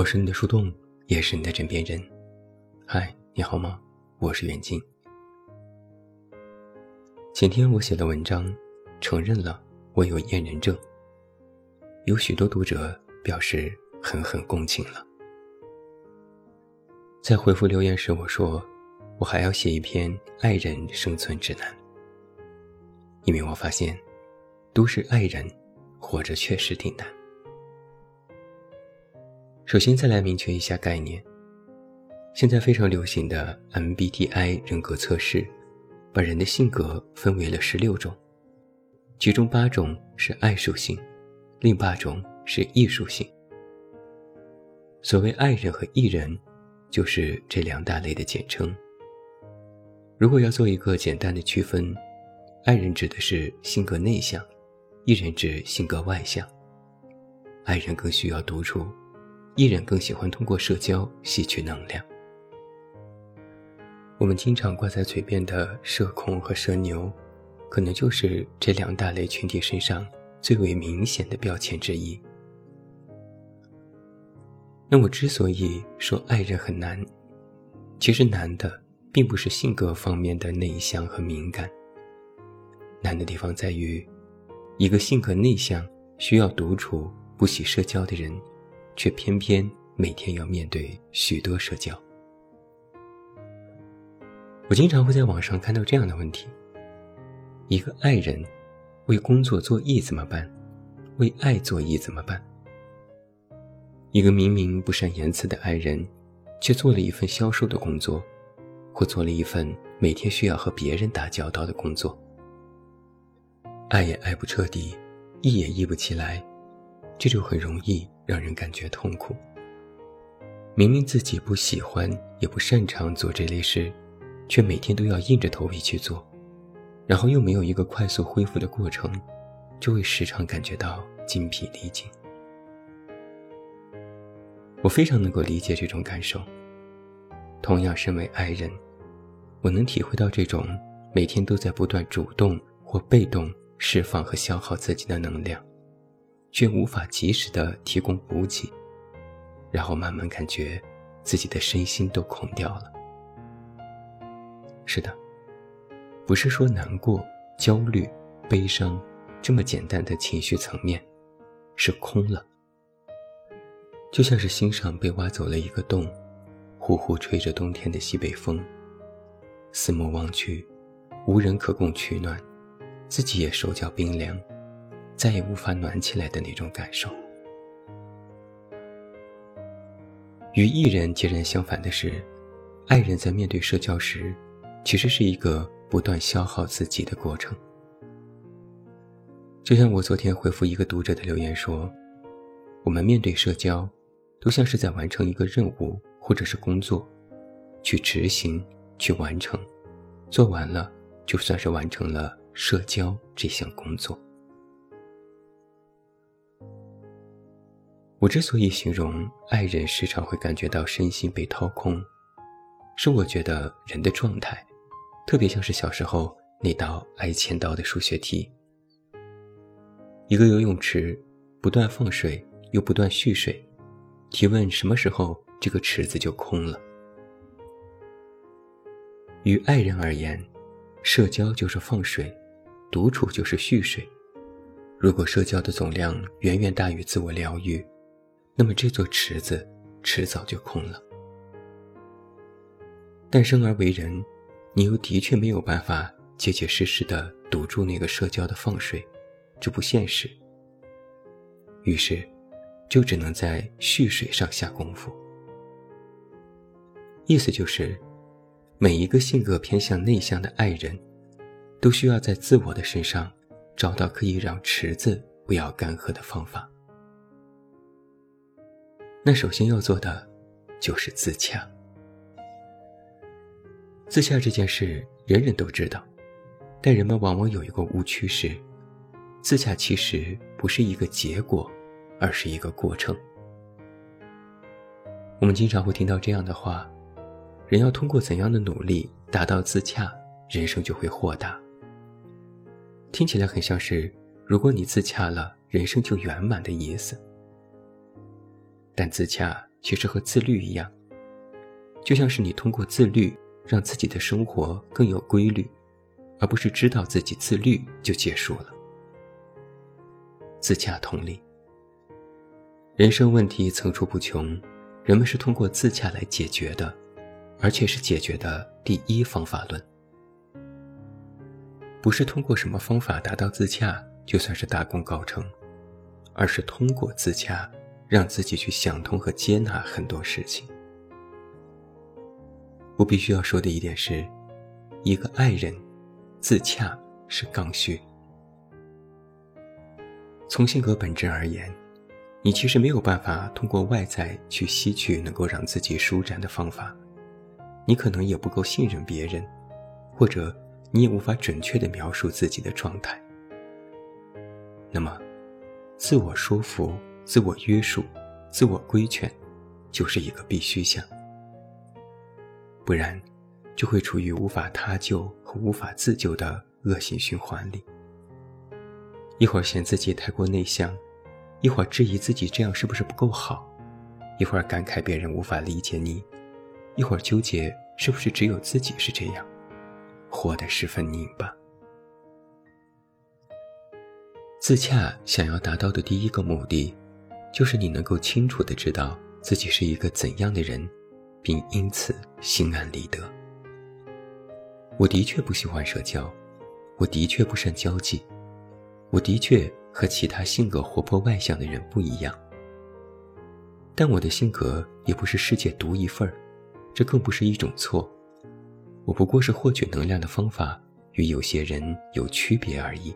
我是你的树洞，也是你的枕边人。嗨，你好吗？我是远近。前天我写了文章，承认了我有厌人症。有许多读者表示狠狠共情了。在回复留言时，我说我还要写一篇爱人生存指南，因为我发现都市爱人活着确实挺难。首先，再来明确一下概念。现在非常流行的 MBTI 人格测试，把人的性格分为了十六种，其中八种是爱属性，另八种是艺术性。所谓爱人和艺人，就是这两大类的简称。如果要做一个简单的区分，爱人指的是性格内向，艺人指性格外向。爱人更需要独处。艺人更喜欢通过社交吸取能量。我们经常挂在嘴边的“社恐”和“社牛”，可能就是这两大类群体身上最为明显的标签之一。那我之所以说爱人很难，其实难的并不是性格方面的内向和敏感，难的地方在于，一个性格内向、需要独处、不喜社交的人。却偏偏每天要面对许多社交。我经常会在网上看到这样的问题：一个爱人为工作做义怎么办？为爱做义怎么办？一个明明不善言辞的爱人，却做了一份销售的工作，或做了一份每天需要和别人打交道的工作，爱也爱不彻底，义也义不起来，这就很容易。让人感觉痛苦。明明自己不喜欢也不擅长做这类事，却每天都要硬着头皮去做，然后又没有一个快速恢复的过程，就会时常感觉到精疲力尽。我非常能够理解这种感受。同样，身为爱人，我能体会到这种每天都在不断主动或被动释放和消耗自己的能量。却无法及时的提供补给，然后慢慢感觉自己的身心都空掉了。是的，不是说难过、焦虑、悲伤这么简单的情绪层面，是空了，就像是心上被挖走了一个洞，呼呼吹着冬天的西北风，四目望去，无人可供取暖，自己也手脚冰凉。再也无法暖起来的那种感受。与艺人截然相反的是，爱人在面对社交时，其实是一个不断消耗自己的过程。就像我昨天回复一个读者的留言说：“我们面对社交，都像是在完成一个任务或者是工作，去执行、去完成，做完了就算是完成了社交这项工作。”我之所以形容爱人时常会感觉到身心被掏空，是我觉得人的状态，特别像是小时候那道挨千刀的数学题：一个游泳池不断放水又不断蓄水，提问什么时候这个池子就空了。与爱人而言，社交就是放水，独处就是蓄水。如果社交的总量远远大于自我疗愈，那么这座池子迟早就空了。但生而为人，你又的确没有办法结结实实的堵住那个社交的放水，这不现实。于是，就只能在蓄水上下功夫。意思就是，每一个性格偏向内向的爱人，都需要在自我的身上找到可以让池子不要干涸的方法。那首先要做的，就是自洽。自洽这件事，人人都知道，但人们往往有一个误区是，自洽其实不是一个结果，而是一个过程。我们经常会听到这样的话：人要通过怎样的努力达到自洽，人生就会豁达。听起来很像是，如果你自洽了，人生就圆满的意思。但自洽其实和自律一样，就像是你通过自律让自己的生活更有规律，而不是知道自己自律就结束了。自洽同理，人生问题层出不穷，人们是通过自洽来解决的，而且是解决的第一方法论。不是通过什么方法达到自洽就算是大功告成，而是通过自洽，让自己去想通和接纳很多事情。我必须要说的一点是，一个爱人，自洽是刚需。从性格本质而言，你其实没有办法通过外在去吸取能够让自己舒展的方法，你可能也不够信任别人，或者你也无法准确的描述自己的状态。那么，自我说服、自我约束、自我规劝，就是一个必须项。不然，就会处于无法他救和无法自救的恶性循环里。一会儿嫌自己太过内向，一会儿质疑自己这样是不是不够好，一会儿感慨别人无法理解你，一会儿纠结是不是只有自己是这样，活得十分拧巴。自洽想要达到的第一个目的，就是你能够清楚的知道自己是一个怎样的人，并因此心安理得。我的确不喜欢社交，我的确不善交际。我的确和其他性格活泼外向的人不一样，但我的性格也不是世界独一份儿，这更不是一种错。我不过是获取能量的方法与有些人有区别而已。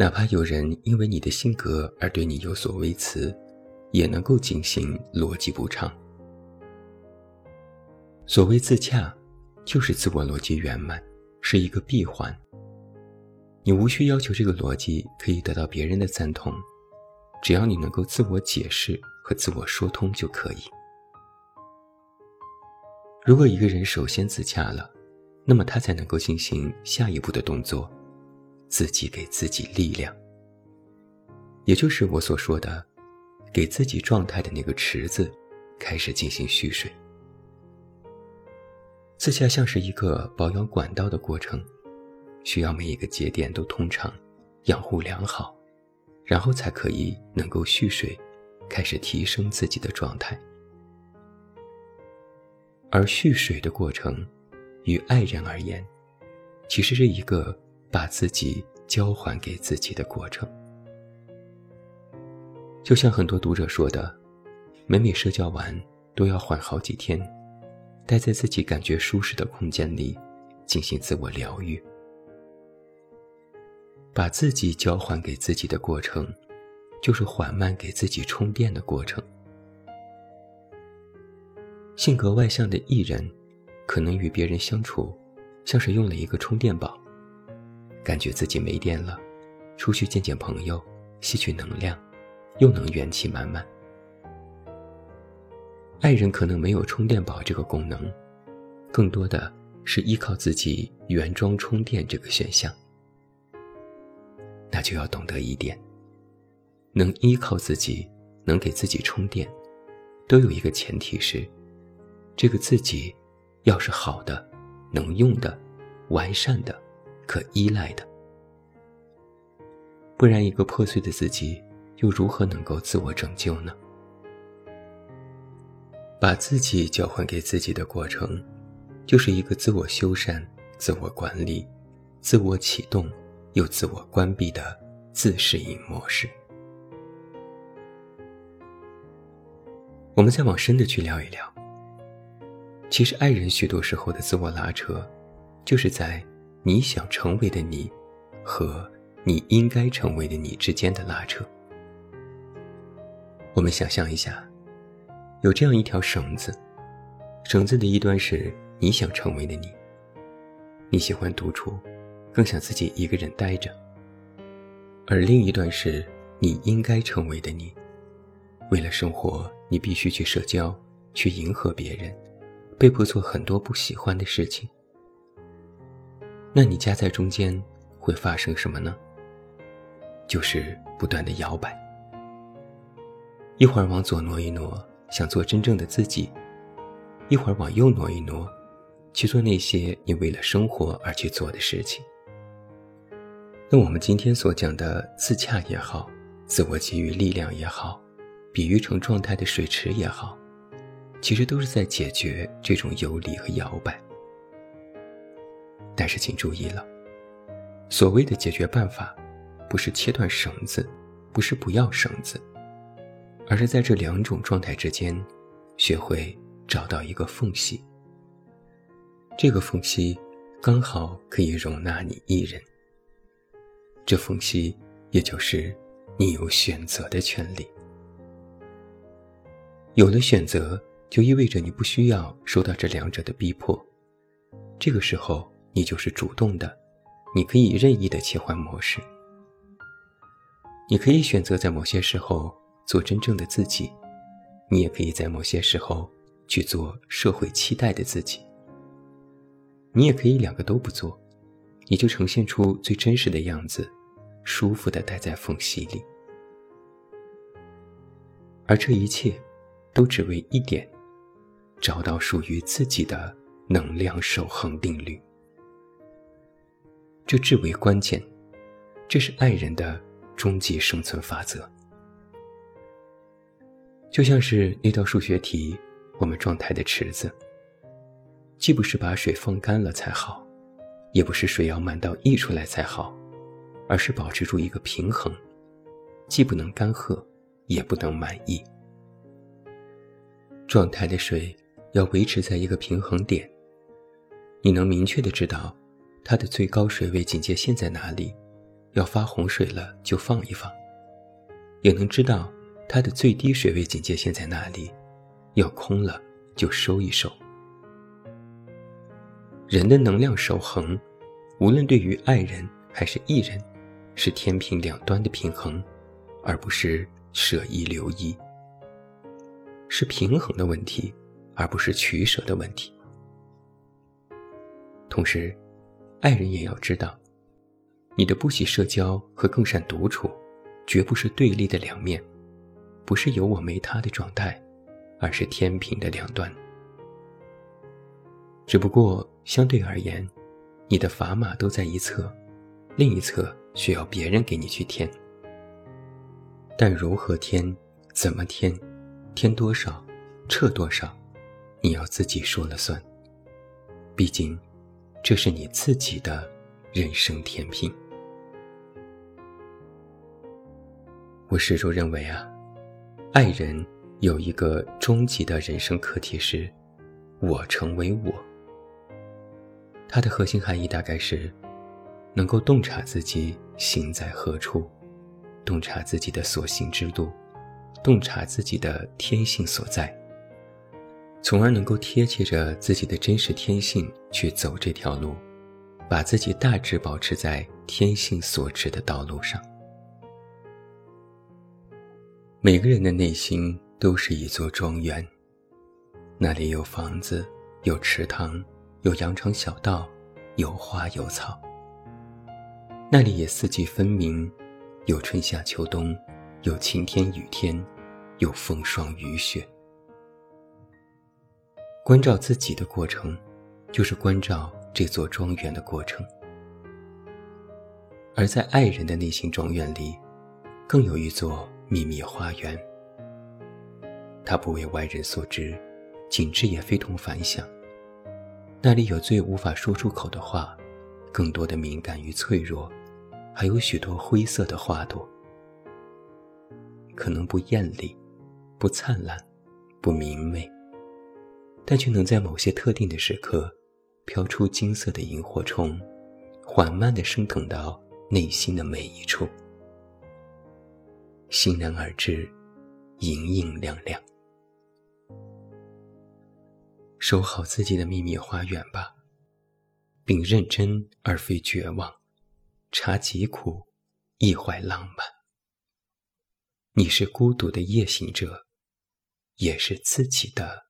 哪怕有人因为你的性格而对你有所微词，也能够进行逻辑补偿。所谓自洽，就是自我逻辑圆满，是一个闭环。你无需要求这个逻辑可以得到别人的赞同，只要你能够自我解释和自我说通就可以。如果一个人首先自洽了，那么他才能够进行下一步的动作，自己给自己力量，也就是我所说的，给自己状态的那个池子开始进行蓄水。自洽像是一个保养管道的过程。需要每一个节点都通畅，养护良好，然后才可以能够蓄水，开始提升自己的状态。而蓄水的过程，与爱人而言，其实是一个把自己交还给自己的过程。就像很多读者说的，每每社交完，都要缓好几天，待在自己感觉舒适的空间里，进行自我疗愈。把自己交还给自己的过程，就是缓慢给自己充电的过程。性格外向的艺人，可能与别人相处，像是用了一个充电宝，感觉自己没电了，出去见见朋友，吸取能量，又能元气满满。爱人可能没有充电宝这个功能，更多的是依靠自己原装充电这个选项。那就要懂得一点，能依靠自己，能给自己充电，都有一个前提是，这个自己要是好的、能用的、完善的、可依赖的，不然一个破碎的自己又如何能够自我拯救呢？把自己交还给自己的过程，就是一个自我修缮、自我管理、自我启动。又自我关闭的自适应模式。我们再往深的去聊一聊。其实，爱人许多时候的自我拉扯，就是在你想成为的你和你应该成为的你之间的拉扯。我们想象一下，有这样一条绳子，绳子的一端是你想成为的你，你喜欢独处。更想自己一个人待着，而另一段是你应该成为的你。为了生活，你必须去社交，去迎合别人，被迫做很多不喜欢的事情。那你夹在中间会发生什么呢？就是不断的摇摆，一会儿往左挪一挪，想做真正的自己，一会儿往右挪一挪，去做那些你为了生活而去做的事情。那我们今天所讲的自洽也好，自我给予力量也好，比喻成状态的水池也好，其实都是在解决这种游离和摇摆。但是请注意了，所谓的解决办法，不是切断绳子，不是不要绳子。而是在这两种状态之间，学会找到一个缝隙。这个缝隙刚好可以容纳你一人。这缝隙也就是你有选择的权利。有了选择，就意味着你不需要受到这两者的逼迫。这个时候，你就是主动的，你可以任意的切换模式。你可以选择在某些时候。做真正的自己，你也可以在某些时候去做社会期待的自己。你也可以两个都不做，你就呈现出最真实的样子，舒服的待在缝隙里。而这一切，都只为一点：找到属于自己的能量守恒定律。这至为关键，这是爱人的终极生存法则。就像是那道数学题，我们状态的池子，既不是把水放干了才好，也不是水要满到溢出来才好，而是保持住一个平衡，既不能干涸，也不能满溢。状态的水要维持在一个平衡点，你能明确的知道它的最高水位警戒线在哪里，要发洪水了就放一放，也能知道。它的最低水位警戒线在哪里？要空了就收一收。人的能量守恒，无论对于爱人还是艺人，是天平两端的平衡，而不是舍一留一，是平衡的问题，而不是取舍的问题。同时，爱人也要知道，你的不喜社交和更善独处，绝不是对立的两面。不是有我没他的状态，而是天平的两端。只不过相对而言，你的砝码都在一侧，另一侧需要别人给你去添。但如何添，怎么添，添多少，撤多少，你要自己说了算。毕竟，这是你自己的人生天平。我始终认为啊。爱人有一个终极的人生课题是：我成为我。它的核心含义大概是，能够洞察自己行在何处，洞察自己的所行之路，洞察自己的天性所在，从而能够贴切着自己的真实天性去走这条路，把自己大致保持在天性所指的道路上。每个人的内心都是一座庄园，那里有房子，有池塘，有羊肠小道，有花有草。那里也四季分明，有春夏秋冬，有晴天雨天，有风霜雨雪。关照自己的过程，就是关照这座庄园的过程。而在爱人的内心庄园里，更有一座。秘密花园，它不为外人所知，景致也非同凡响。那里有最无法说出口的话，更多的敏感与脆弱，还有许多灰色的花朵。可能不艳丽，不灿烂，不明媚，但却能在某些特定的时刻，飘出金色的萤火虫，缓慢地升腾到内心的每一处。欣然而至，莹莹亮亮。守好自己的秘密花园吧，并认真而非绝望，察疾苦，意怀浪漫。你是孤独的夜行者，也是自己的